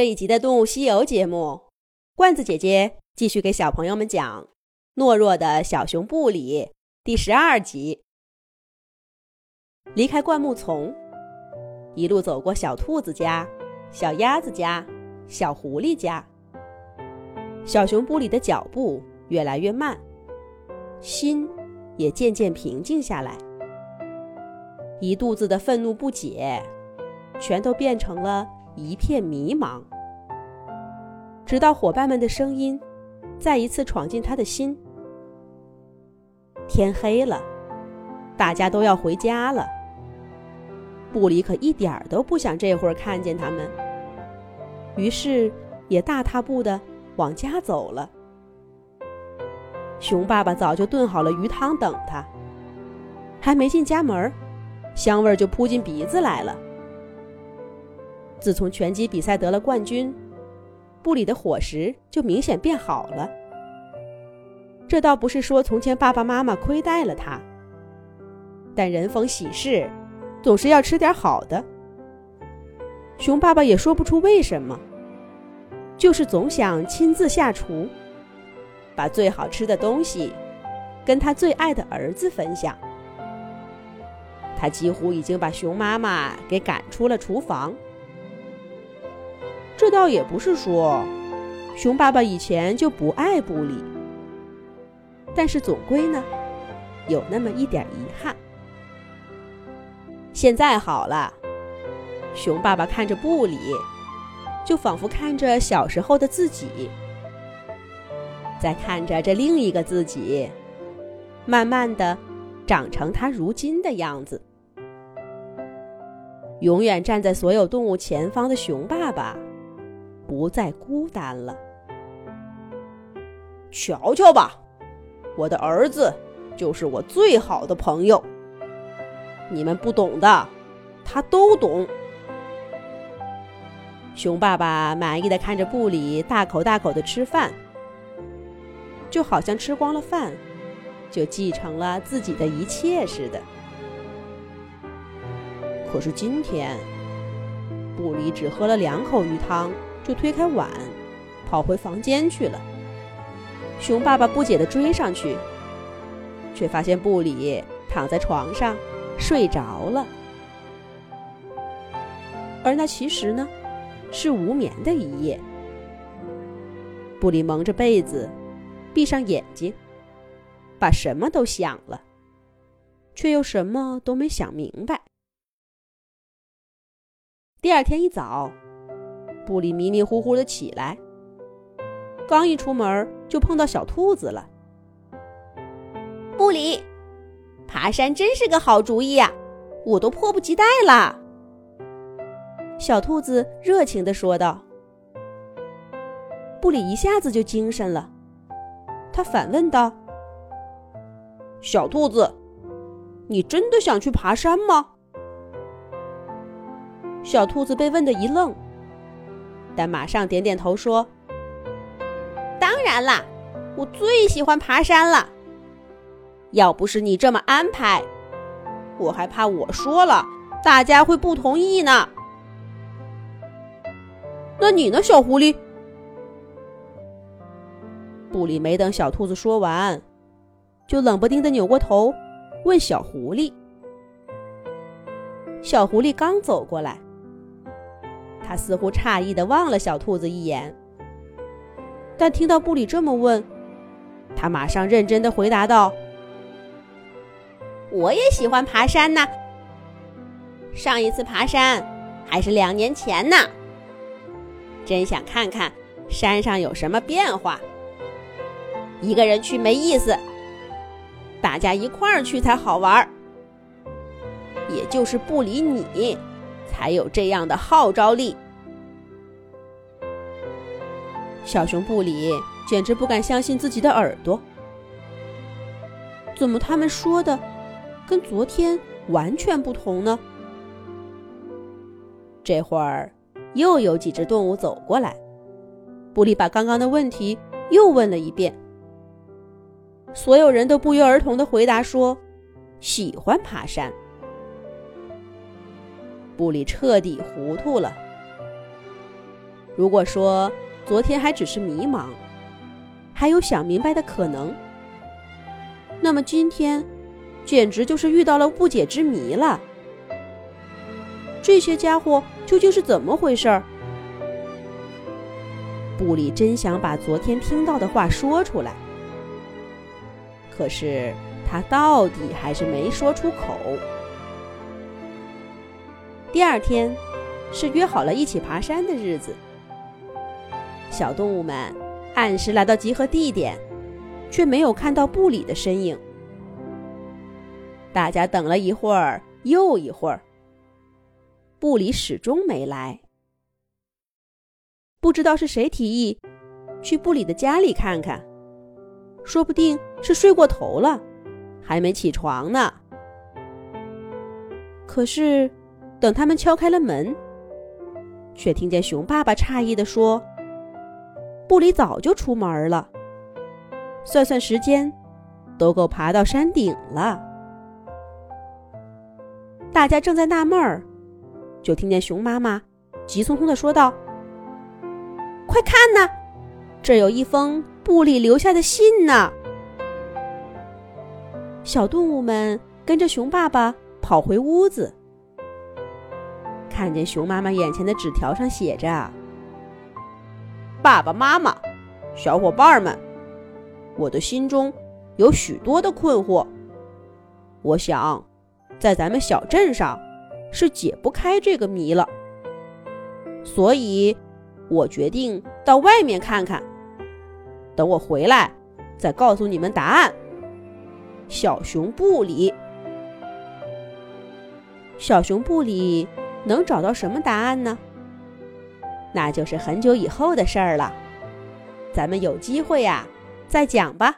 这一集的《动物西游》节目，罐子姐姐继续给小朋友们讲《懦弱的小熊布里》第十二集。离开灌木丛，一路走过小兔子家、小鸭子家、小狐狸家，小熊布里的脚步越来越慢，心也渐渐平静下来。一肚子的愤怒不解，全都变成了。一片迷茫，直到伙伴们的声音再一次闯进他的心。天黑了，大家都要回家了。布里可一点儿都不想这会儿看见他们，于是也大踏步的往家走了。熊爸爸早就炖好了鱼汤等他，还没进家门，香味儿就扑进鼻子来了。自从拳击比赛得了冠军，布里的伙食就明显变好了。这倒不是说从前爸爸妈妈亏待了他，但人逢喜事，总是要吃点好的。熊爸爸也说不出为什么，就是总想亲自下厨，把最好吃的东西跟他最爱的儿子分享。他几乎已经把熊妈妈给赶出了厨房。这倒也不是说，熊爸爸以前就不爱布里，但是总归呢，有那么一点遗憾。现在好了，熊爸爸看着布里，就仿佛看着小时候的自己，在看着这另一个自己，慢慢的长成他如今的样子。永远站在所有动物前方的熊爸爸。不再孤单了。瞧瞧吧，我的儿子就是我最好的朋友。你们不懂的，他都懂。熊爸爸满意的看着布里大口大口的吃饭，就好像吃光了饭，就继承了自己的一切似的。可是今天，布里只喝了两口鱼汤。就推开碗，跑回房间去了。熊爸爸不解地追上去，却发现布里躺在床上睡着了。而那其实呢，是无眠的一夜。布里蒙着被子，闭上眼睛，把什么都想了，却又什么都没想明白。第二天一早。布里迷迷糊糊的起来，刚一出门就碰到小兔子了。布里，爬山真是个好主意呀，我都迫不及待了。小兔子热情的说道。布里一下子就精神了，他反问道：“小兔子，你真的想去爬山吗？”小兔子被问的一愣。但马上点点头说：“当然啦，我最喜欢爬山了。要不是你这么安排，我还怕我说了大家会不同意呢。那你呢，小狐狸？”布里没等小兔子说完，就冷不丁的扭过头问小狐狸。小狐狸刚走过来。他似乎诧异的望了小兔子一眼，但听到布里这么问，他马上认真的回答道：“我也喜欢爬山呢。上一次爬山还是两年前呢。真想看看山上有什么变化。一个人去没意思，大家一块儿去才好玩儿。也就是不理你。”才有这样的号召力。小熊布里简直不敢相信自己的耳朵，怎么他们说的跟昨天完全不同呢？这会儿又有几只动物走过来，布里把刚刚的问题又问了一遍，所有人都不约而同的回答说：“喜欢爬山。”布里彻底糊涂了。如果说昨天还只是迷茫，还有想明白的可能，那么今天简直就是遇到了不解之谜了。这些家伙究竟是怎么回事？布里真想把昨天听到的话说出来，可是他到底还是没说出口。第二天是约好了一起爬山的日子，小动物们按时来到集合地点，却没有看到布里的身影。大家等了一会儿又一会儿，布里始终没来。不知道是谁提议去布里的家里看看，说不定是睡过头了，还没起床呢。可是，等他们敲开了门，却听见熊爸爸诧异地说：“布里早就出门了，算算时间，都够爬到山顶了。”大家正在纳闷儿，就听见熊妈妈急匆匆地说道。快看呐，这有一封布里留下的信呢！小动物们跟着熊爸爸跑回屋子，看见熊妈妈眼前的纸条上写着：“爸爸妈妈，小伙伴们，我的心中有许多的困惑。我想，在咱们小镇上是解不开这个谜了，所以。”我决定到外面看看，等我回来再告诉你们答案。小熊布里，小熊布里能找到什么答案呢？那就是很久以后的事儿了。咱们有机会呀，再讲吧。